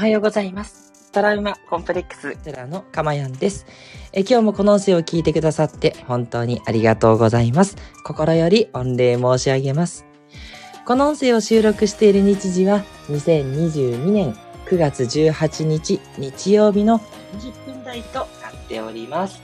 はようございます。トラウマコンプレックステラのかまやんです。え今日もこの音声を聞いてくださって本当にありがとうございます。心より御礼申し上げます。この音声を収録している日時は2022年9月18日日曜日の20分台となっております。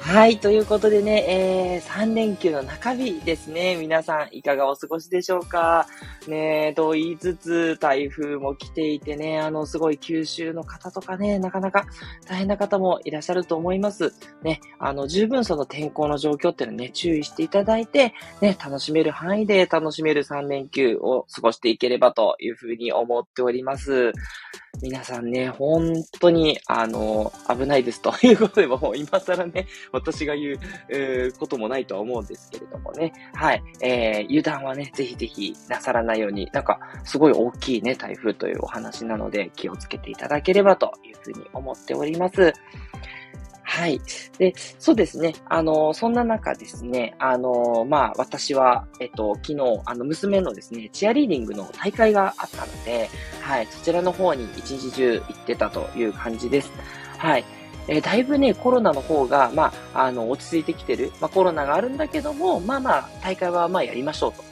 はい。ということでね、えー、3連休の中日ですね。皆さん、いかがお過ごしでしょうか？ねと言いつつ、台風も来ていてね、あの、すごい九州の方とかね、なかなか大変な方もいらっしゃると思います。ね、あの、十分その天候の状況っていうのね、注意していただいて、ね、楽しめる範囲で楽しめる3連休を過ごしていければというふうに思っております。皆さんね、本当に、あの、危ないですと いうことで、もう今更ね、私が言う、えーこともないとは思うんですけれどもね。はい。えー、油断はね、ぜひぜひなさらないように、なんか、すごい大きいね、台風というお話なので、気をつけていただければというふうに思っております。はい。で、そうですね。あの、そんな中ですね、あの、まあ、私は、えっと、昨日、あの、娘のですね、チアリーディングの大会があったので、はい、そちらの方に一日中行ってたという感じです。はい。えーだいぶね、コロナの方が、まあ、あの、落ち着いてきてる。まあ、コロナがあるんだけども、まあまあ、大会はまあやりましょうと。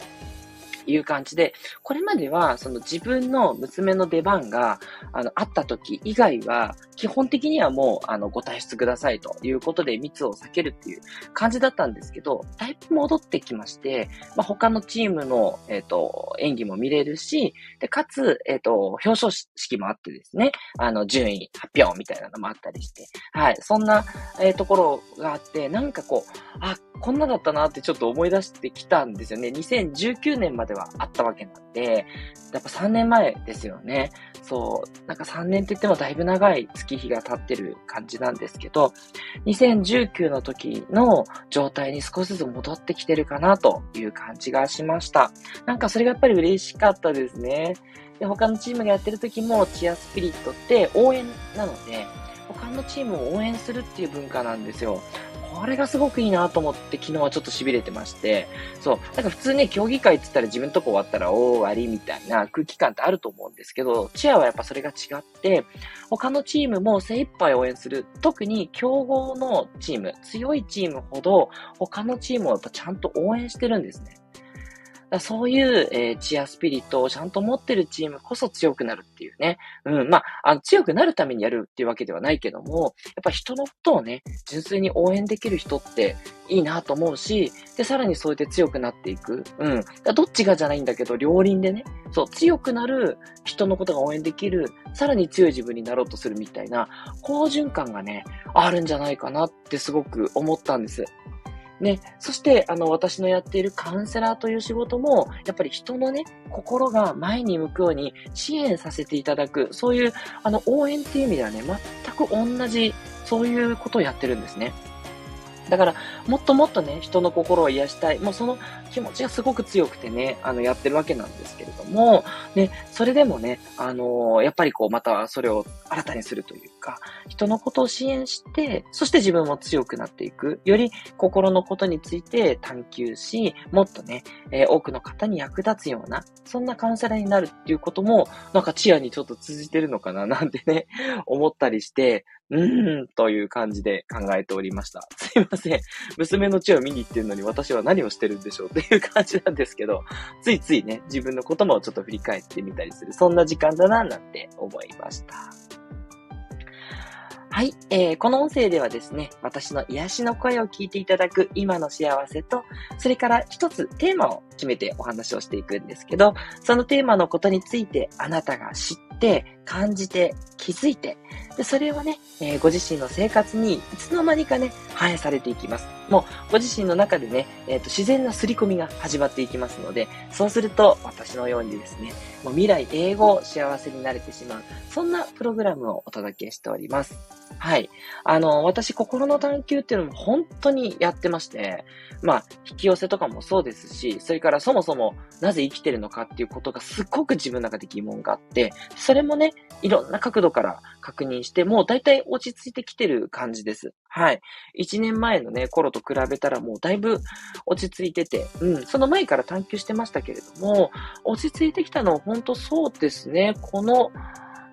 いう感じで、これまでは、その自分の娘の出番が、あの、あった時以外は、基本的にはもう、あの、ご退出くださいということで密を避けるっていう感じだったんですけど、だいぶ戻ってきまして、まあ、他のチームの、えっ、と、演技も見れるし、で、かつ、えっ、と、表彰式もあってですね、あの、順位発表みたいなのもあったりして、はい、そんな、えーところがあって、なんかこう、あ、こんなだったなってちょっと思い出してきたんですよね。2019年まではあったわけなんで、やっぱ3年前ですよね。そう、なんか3年って言ってもだいぶ長い月日が経ってる感じなんですけど、2019の時の状態に少しずつ戻ってきてるかなという感じがしました。なんかそれがやっぱり嬉しかったですね。で、他のチームがやってる時もチアスピリットって応援なので、他のチームを応援するっていう文化なんですよ。これがすごくいいなと思って昨日はちょっと痺れてまして、そう、なんか普通ね、競技会って言ったら自分とこ終わったら、終わりみたいな空気感ってあると思うんですけど、チアはやっぱそれが違って、他のチームも精一杯応援する。特に強豪のチーム、強いチームほど、他のチームをやっぱちゃんと応援してるんですね。だそういう、えーチアスピリットをちゃんと持ってるチームこそ強くなるっていうね。うん、まあ、あの、強くなるためにやるっていうわけではないけども、やっぱ人のことをね、純粋に応援できる人っていいなと思うし、で、さらにそうやって強くなっていく。うん。だどっちがじゃないんだけど、両輪でね、そう、強くなる人のことが応援できる、さらに強い自分になろうとするみたいな、好循環がね、あるんじゃないかなってすごく思ったんです。ね、そして、あの、私のやっているカウンセラーという仕事も、やっぱり人のね、心が前に向くように支援させていただく、そういう、あの、応援っていう意味ではね、全く同じ、そういうことをやってるんですね。だから、もっともっとね、人の心を癒したい。もうその気持ちがすごく強くてね、あの、やってるわけなんですけれども、ね、それでもね、あのーやっぱりこう、またそれを新たにするというか、人のことを支援して、そして自分も強くなっていく。より心のことについて探求し、もっとね、えー多くの方に役立つような、そんなカウンセラーになるっていうことも、なんかチアにちょっと通じてるのかな、なんてね、思ったりして、うーん、という感じで考えておりました。すいません。娘の血を見に行ってるのに私は何をしてるんでしょうっていう感じなんですけど、ついついね、自分の言葉をちょっと振り返ってみたりする、そんな時間だな、なんて思いました。はい、えー、この音声ではですね、私の癒しの声を聞いていただく今の幸せと、それから一つテーマを決めてお話をしていくんですけど、そのテーマのことについてあなたが知って、感じて、気づいて、で、それをね、えーご自身の生活にいつの間にかね、反映されていきます。もう、ご自身の中でね、えっ、と、自然な刷り込みが始まっていきますので、そうすると、私のようにですね、もう未来英語幸せになれてしまう、そんなプログラムをお届けしております。はい。あの、私、心の探求っていうのも本当にやってまして、まあ、引き寄せとかもそうですし、それからそもそもなぜ生きてるのかっていうことがすっごく自分の中で疑問があって、それもね、いろんな角度から確認して、もう大体落ち着いてきてる感じです。はい。1年前のね、頃と比べたらもうだいぶ落ち着いてて、うん、その前から探求してましたけれども、落ち着いてきたのは本当そうですね、この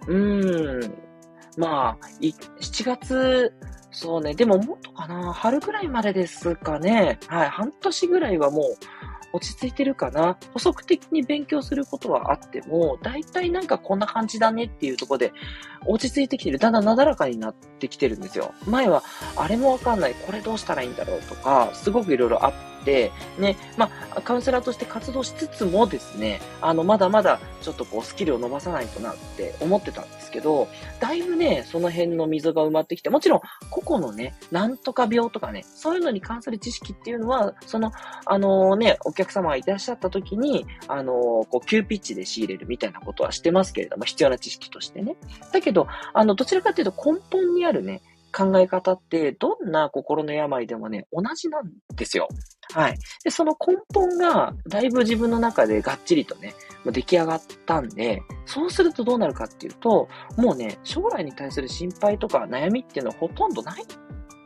うーん。まあ、7月、そうね、でももっとかな、春ぐらいまでですかね。はい、半年ぐらいはもう落ち着いてるかな？補足的に勉強することはあっても、大体なんかこんな感じだねっていうところで落ち着いてきてる。だんだんなだらかになってきてるんですよ。前は、あれもわかんない、これどうしたらいいんだろうとか、すごくいろいろあって、ね、まあ、カウンセラーとして活動しつつもですね、あの、まだまだちょっとこう、スキルを伸ばさないとなって思ってたんですけど、だいぶね、その辺の溝が埋まってきて、もちろん、個々のね、なんとか病とかね、そういうのに関する知識っていうのは、その、あのー、ね、お客様がいらっしゃった時に、あのー、こう、急ピッチで仕入れるみたいなことはしてますけれども、必要な知識としてね。だけど、あの、どちらかというと根本にあるね、考え方って、どんな心の病でもね、同じなんですよ。はい。で、その根本が、だいぶ自分の中でがっちりとね、出来上がったんで、そうするとどうなるかっていうと、もうね、将来に対する心配とか悩みっていうのはほとんどない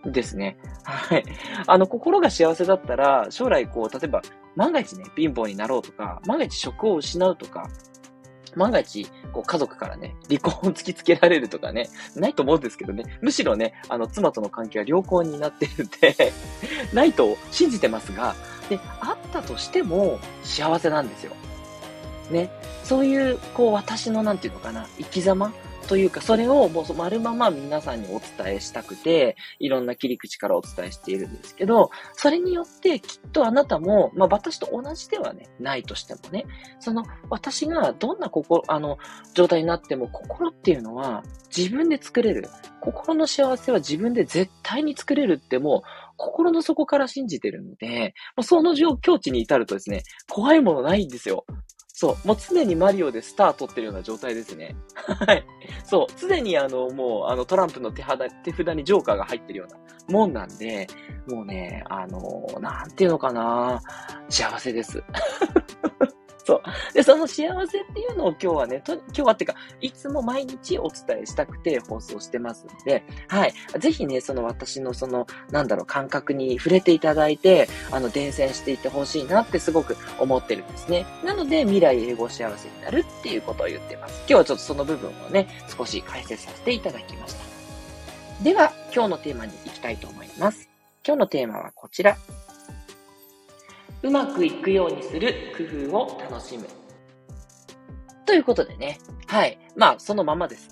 んですね。はい。あの、心が幸せだったら、将来こう、例えば、万が一ね、貧乏になろうとか、万が一職を失うとか、万が一、こう家族からね、離婚を突きつけられるとかね、ないと思うんですけどね、むしろね、あの、妻との関係は良好になってるんで ないと信じてますが、で、あったとしても幸せなんですよ。ね。そういう、こう、私のなんていうのかな、生き様というか、それをもう丸まま皆さんにお伝えしたくて、いろんな切り口からお伝えしているんですけど、それによってきっとあなたも、まあ私と同じではね、ないとしてもね、その私がどんな心、あの、状態になっても心っていうのは自分で作れる。心の幸せは自分で絶対に作れるってもう、心の底から信じてるので、もうその状境地に至るとですね、怖いものないんですよ。そう。もう常にマリオでスター取ってるような状態ですね。はい。そう。常にあの、もう、あの、トランプの手肌、手札にジョーカーが入ってるようなもんなんで、もうね、あの、なんていうのかな幸せです。そう。で、その幸せっていうのを今日はね、と今日はっていうか、いつも毎日お伝えしたくて放送してますんで、はい。ぜひね、その私のその、なんだろう、感覚に触れていただいて、あの、伝染していってほしいなってすごく思ってるんですね。なので、未来英語幸せになるっていうことを言ってます。今日はちょっとその部分をね、少し解説させていただきました。では、今日のテーマに行きたいと思います。今日のテーマはこちら。うまくいくようにする工夫を楽しむ。ということでね。はい。まあ、そのままです。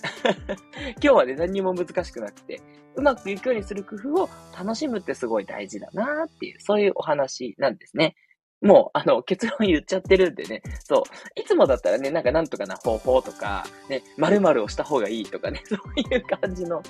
今日はね、何にも難しくなくて、うまくいくようにする工夫を楽しむってすごい大事だなっていう、そういうお話なんですね。もう、あの、結論言っちゃってるんでね。そう。いつもだったらね、なんかなんとかな方法とか、ね、〇〇をした方がいいとかね、そういう感じの、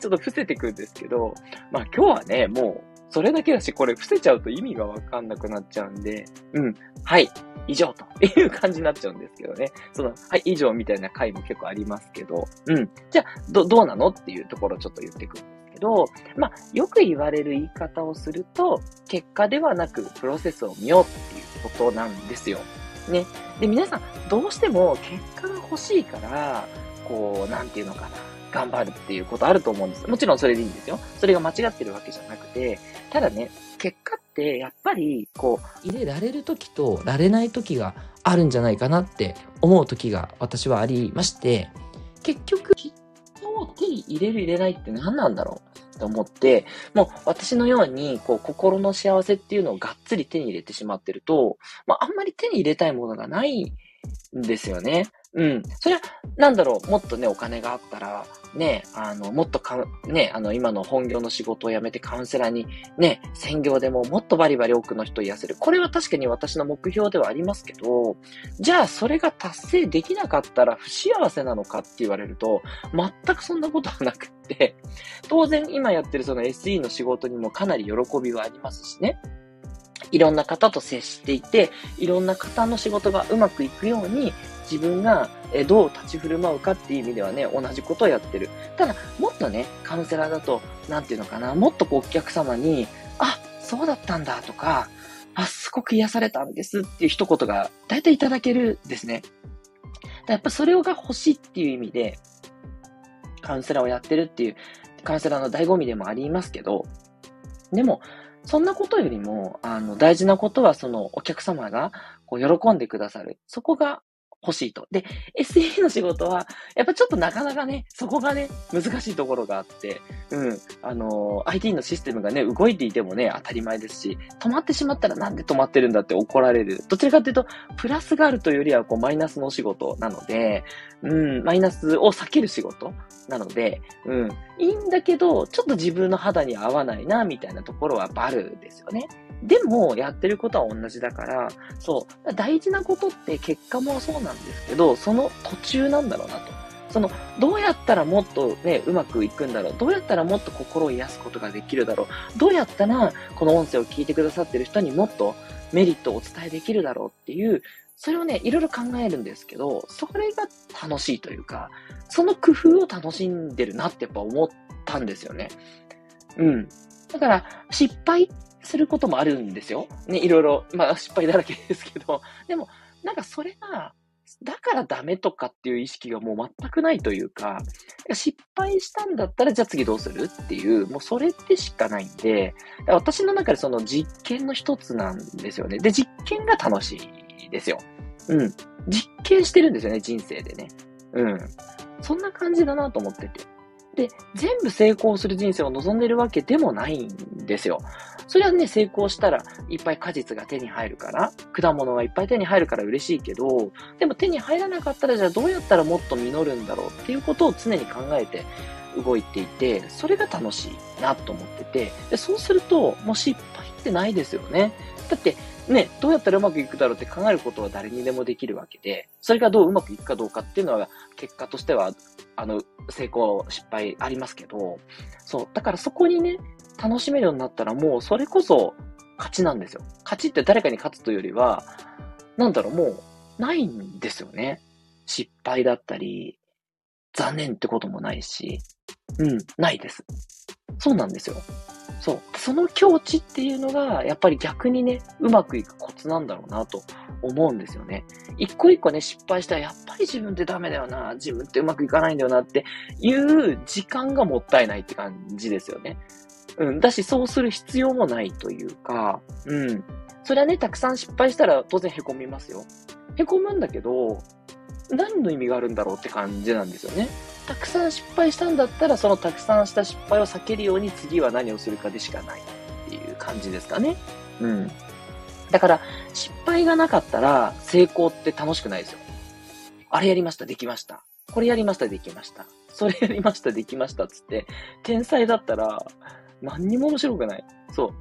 ちょっと伏せてくんですけど、まあ今日はね、もう、それだけだし、これ伏せちゃうと意味がわかんなくなっちゃうんで、うん、はい、以上という感じになっちゃうんですけどね。その、はい、以上みたいな回も結構ありますけど、うん。じゃあ、ど、どうなのっていうところをちょっと言っていくんですけど、まあ、よく言われる言い方をすると、結果ではなくプロセスを見ようっていうことなんですよ。ね。で、皆さん、どうしても結果が欲しいから、こう、なんていうのかな。頑張るっていうことあると思うんです。もちろんそれでいいんですよ。それが間違ってるわけじゃなくて、ただね、結果ってやっぱりこう入れられる時とられない時があるんじゃないかなって思う時が私はありまして、結局、結果を手に入れる入れないって何なんだろうと思って、もう私のように、こう、心の幸せっていうのをがっつり手に入れてしまってると、まあ、あんまり手に入れたいものがないんですよね。うん。それは、なんだろう、もっとね、お金があったら、ね、あの、もっとか、ね、あの、今の本業の仕事を辞めてカウンセラーに、ね、専業でももっとバリバリ多くの人を癒せる。これは確かに私の目標ではありますけど、じゃあそれが達成できなかったら不幸せなのかって言われると、全くそんなことはなくって、当然今やってるその SE の仕事にもかなり喜びはありますしね。いろんな方と接していて、いろんな方の仕事がうまくいくように、自分がどう立ち振る舞うかっていう意味ではね、同じことをやってる。ただ、もっとね、カウンセラーだと、なんていうのかな、もっとこうお客様に、あ、そうだったんだとか、あ、すごく癒されたんですっていう一言が大体いただけるんですね。やっぱそれが欲しいっていう意味で、カウンセラーをやってるっていう、カウンセラーの醍醐味でもありますけど、でも、そんなことよりも、あの、大事なことは、その、お客様が、こう、喜んでくださる。そこが欲しいと。で、SE の仕事は、やっぱちょっとなかなかね、そこがね、難しいところがあって、うん、あのー、IT のシステムがね、動いていてもね、当たり前ですし、止まってしまったらなんで止まってるんだって怒られる。どちらかというと、プラスがあるというよりは、こう、マイナスのお仕事なので、うん、マイナスを避ける仕事なので、うん、いいんだけど、ちょっと自分の肌に合わないな、みたいなところはバルですよね。でも、やってることは同じだから、そう、大事なことって結果もそうなんですけど、その途中なんだろうなと。その、どうやったらもっとね、うまくいくんだろう。どうやったらもっと心を癒すことができるだろう。どうやったら、この音声を聞いてくださってる人にもっとメリットをお伝えできるだろうっていう、それをね、いろいろ考えるんですけど、それが楽しいというか、その工夫を楽しんでるなってやっぱ思ったんですよね。うん。だから、失敗することもあるんですよ。ね、いろいろ、まあ失敗だらけですけど、でも、なんかそれが、だからダメとかっていう意識がもう全くないというか、失敗したんだったらじゃあ次どうするっていう、もうそれってしかないんで、私の中でその実験の一つなんですよね。で、実験が楽しいですよ。うん。実験してるんですよね、人生でね。うん。そんな感じだなと思ってて。で、全部成功する人生を望んでるわけでもないんですよ。それはね、成功したらいっぱい果実が手に入るから、果物がいっぱい手に入るから嬉しいけど、でも手に入らなかったらじゃあどうやったらもっと実るんだろうっていうことを常に考えて動いていて、それが楽しいなと思ってて、でそうするともう失敗ってないですよね。だって、ね、どうやったらうまくいくだろうって考えることは誰にでもできるわけで、それがどううまくいくかどうかっていうのは、結果としては、あの、成功、失敗ありますけど、そう、だからそこにね、楽しめるようになったらもうそれこそ勝ちなんですよ。勝ちって誰かに勝つというよりは、なんだろう、もうないんですよね。失敗だったり、残念ってこともないし、うん、ないです。そうなんですよ。そう。その境地っていうのが、やっぱり逆にね、うまくいくコツなんだろうなと思うんですよね。一個一個ね、失敗したら、やっぱり自分ってダメだよな、自分ってうまくいかないんだよなっていう時間がもったいないって感じですよね。うん。だし、そうする必要もないというか、うん。それはね、たくさん失敗したら当然凹みますよ。凹むんだけど、何の意味があるんだろうって感じなんですよね。たくさん失敗したんだったら、そのたくさんした失敗を避けるように次は何をするかでしかないっていう感じですかね。うん。だから、失敗がなかったら成功って楽しくないですよ。あれやりました、できました。これやりました、できました。それやりました、できました、つって、天才だったら、何にも面白くない。そう。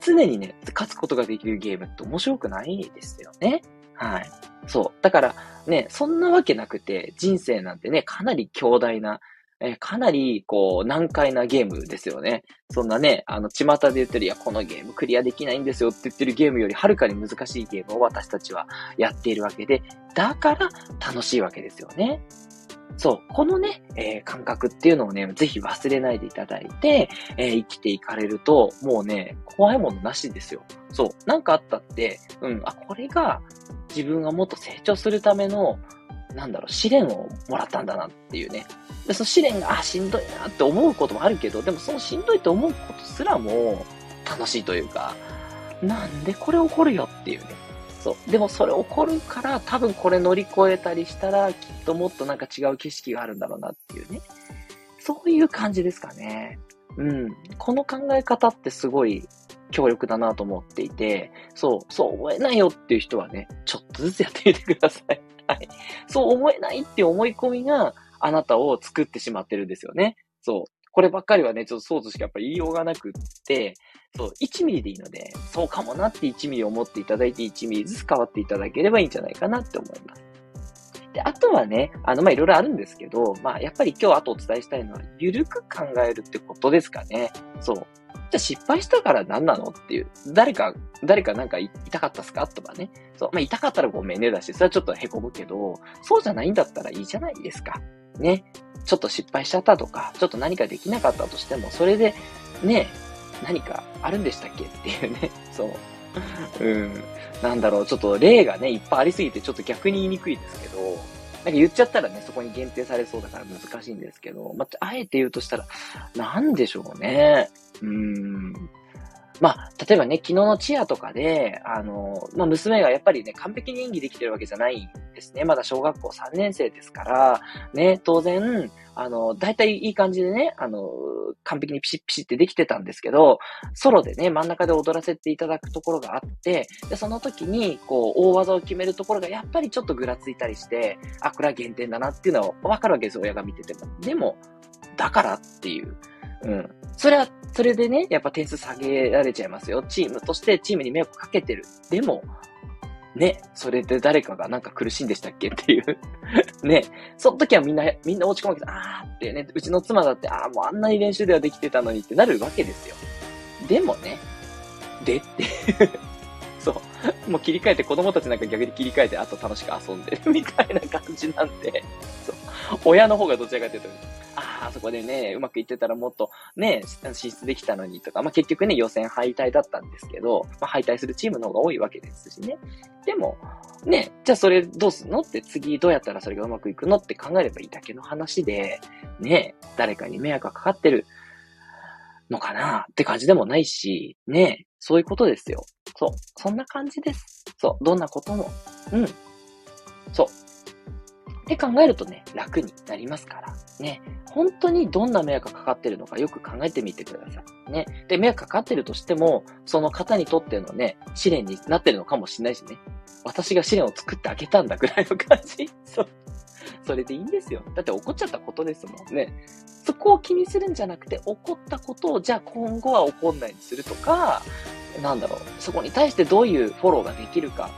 常にね、勝つことができるゲームって面白くないですよね。はい。そう。だからね、そんなわけなくて、人生なんてね、かなり強大な、えかなり、こう、難解なゲームですよね。そんなね、あの、巷で言ってる、いや、このゲームクリアできないんですよって言ってるゲームよりはるかに難しいゲームを私たちはやっているわけで、だから楽しいわけですよね。そう、このね、えー、感覚っていうのをね、ぜひ忘れないでいただいて、えー、生きていかれると、もうね、怖いものなしですよ。そう、なんかあったって、うん、あ、これが自分がもっと成長するための、なんだろう、試練をもらったんだなっていうね。で、その試練が、あ、しんどいなって思うこともあるけど、でもそのしんどいと思うことすらも楽しいというか、なんでこれ起こるよっていうね。そう。でもそれ起こるから、多分これ乗り越えたりしたら、きっともっとなんか違う景色があるんだろうなっていうね。そういう感じですかね。うん。この考え方ってすごい強力だなと思っていて、そう、そう思えないよっていう人はね、ちょっとずつやってみてください。はい。そう思えないっていう思い込みがあなたを作ってしまってるんですよね。そう。こればっかりはね、ちょっとそうとしかやっぱり言いようがなくって、そう、1ミリでいいので、そうかもなって1ミリ思っていただいて1ミリずつ変わっていただければいいんじゃないかなって思います。で、あとはね、あの、ま、いろいろあるんですけど、まあ、やっぱり今日あとお伝えしたいのは、ゆるく考えるってことですかね。そう。じゃあ失敗したから何なのっていう。誰か、誰かなんか痛かったっすか？とかね。そう。まあ、痛かったらごめんねだし、それはちょっと凹むけど、そうじゃないんだったらいいじゃないですか。ね。ちょっと失敗しちゃったとか、ちょっと何かできなかったとしても、それで、ね、何かあるんでしたっけっていうね。そう。うん。なんだろう、ちょっと例がね、いっぱいありすぎて、ちょっと逆に言いにくいですけど、なんか言っちゃったらね、そこに限定されそうだから難しいんですけど、まあ、あえて言うとしたら、なんでしょうね。うーん。まあ、例えばね、昨日のチアとかで、あの、まあ、娘がやっぱりね、完璧に演技できてるわけじゃないんですね。まだ小学校3年生ですから、ね、当然、あの、大体いい感じでね、あの、完璧にピシッピシッってできてたんですけど、ソロでね、真ん中で踊らせていただくところがあって、で、その時に、こう、大技を決めるところがやっぱりちょっとぐらついたりして、あ、これは減点だなっていうのはわかるわけです、親が見てても。でも、だからっていう。うん。それは、それでね、やっぱ点数下げられちゃいますよ。チームとしてチームに迷惑かけてる。でも、ね、それで誰かがなんか苦しんでしたっけっていう ね、その時はみんな、みんな落ち込むけど、あーってね、うちの妻だって、あーもうあんなに練習ではできてたのにってなるわけですよ。でもね、でって そう。もう切り替えて、子供たちなんか逆に切り替えて、あと楽しく遊んでるみたいな感じなんで、そう。親の方がどちらかというと、あ、そこでね、うまくいってたらもっとね、進出できたのにとか、まあ、結局ね、予選敗退だったんですけど、まあ、敗退するチームの方が多いわけですしね。でも、ね、じゃあそれどうすんのって次どうやったらそれがうまくいくのって考えればいいだけの話で、ね、誰かに迷惑がかかってるのかなって感じでもないし、ね、そういうことですよ。そう。そんな感じです。そう。どんなことも。うん。そう。って考えるとね、楽になりますから。ね。本当にどんな迷惑かかってるのかよく考えてみてください。ね。で、迷惑かかってるとしても、その方にとってのね、試練になってるのかもしれないしね。私が試練を作ってあげたんだぐらいの感じ。そう。それでいいんですよ。だって怒っちゃったことですもんね。そこを気にするんじゃなくて、怒ったことをじゃあ今後は怒んないようにするとか、なんだろう、そこに対してどういうフォローができるか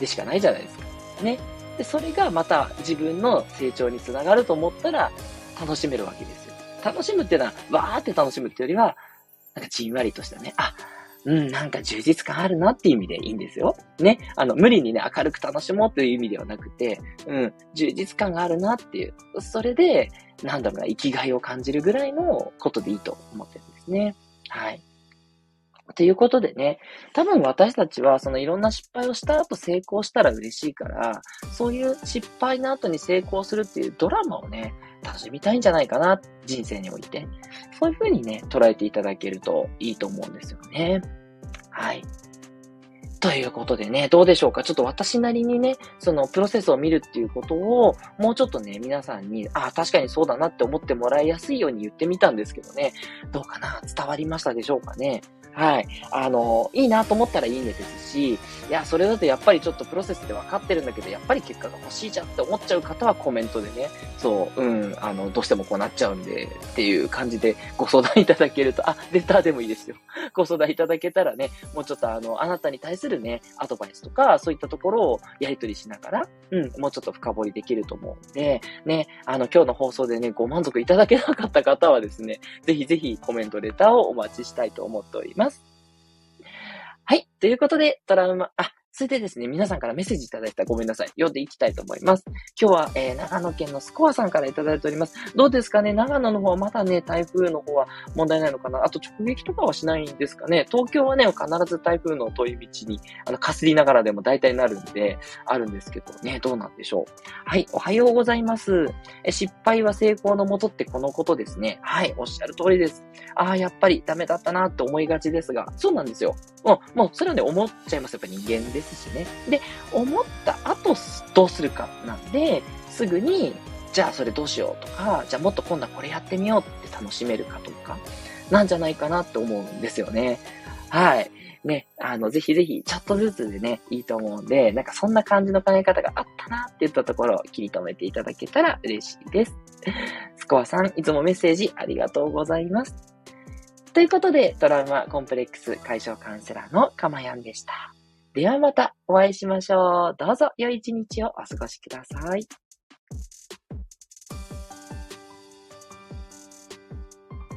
でしかないじゃないですか。ね。で、それがまた自分の成長につながると思ったら楽しめるわけですよ。楽しむっていうのは、わーって楽しむっていうよりは、なんかじんわりとしたね、あ、うん、なんか充実感あるなっていう意味でいいんですよ。ね。あの、無理にね、明るく楽しもうっていう意味ではなくて、うん、充実感があるなっていう。それで、なんだろうな、生きがいを感じるぐらいのことでいいと思ってるんですね。はい。ということでね、多分私たちはそのいろんな失敗をした後成功したら嬉しいから、そういう失敗の後に成功するっていうドラマをね、楽しみたいんじゃないかな、人生において。そういう風にね、捉えていただけるといいと思うんですよね。はい。ということでね、どうでしょうか？ちょっと私なりにね、そのプロセスを見るっていうことを、もうちょっとね、皆さんに、ああ、確かにそうだなって思ってもらいやすいように言ってみたんですけどね、どうかな？伝わりましたでしょうかね？はい。あの、いいなと思ったらいいねですし、いや、それだとやっぱりちょっとプロセスで分かってるんだけど、やっぱり結果が欲しいじゃんって思っちゃう方はコメントでね、そう、うん、あの、どうしてもこうなっちゃうんで、っていう感じでご相談いただけると、あ、レターでもいいですよ。ご相談いただけたらね、もうちょっとあの、あなたに対するね、アドバイスとか、そういったところをやり取りしながら、うん、もうちょっと深掘りできると思うんで、ね、あの、今日の放送でね、ご満足いただけなかった方はですね、ぜひぜひコメント、レターをお待ちしたいと思っております。はい。ということで、トラウマ、あ、それでですね、皆さんからメッセージいただいたらごめんなさい。読んでいきたいと思います。今日は、えー、長野県のスコアさんからいただいております。どうですかね？長野の方はまだね、台風の方は問題ないのかな？あと直撃とかはしないんですかね？東京はね、必ず台風の遠い道に、あの、かすりながらでも大体なるんで、あるんですけどね、どうなんでしょう？はい、おはようございます。え失敗は成功のもとってこのことですね。はい、おっしゃる通りです。ああ、やっぱりダメだったなって思いがちですが、そうなんですよ。もう、もう、それはね、思っちゃいます。やっぱ人間ですしね。で、思った後、どうするかなんで、すぐに、じゃあそれどうしようとか、じゃあもっと今度はこれやってみようって楽しめるかとか、なんじゃないかなって思うんですよね。はい。ね、あの、ぜひぜひ、ちょっとずつでね、いいと思うんで、なんかそんな感じの考え方があったなって言ったところを切り止めていただけたら嬉しいです。スコアさん、いつもメッセージありがとうございます。ということで、トラウマコンプレックス解消カウンセラーのかまやんでした。ではまたお会いしましょう。どうぞ良い一日をお過ごしください。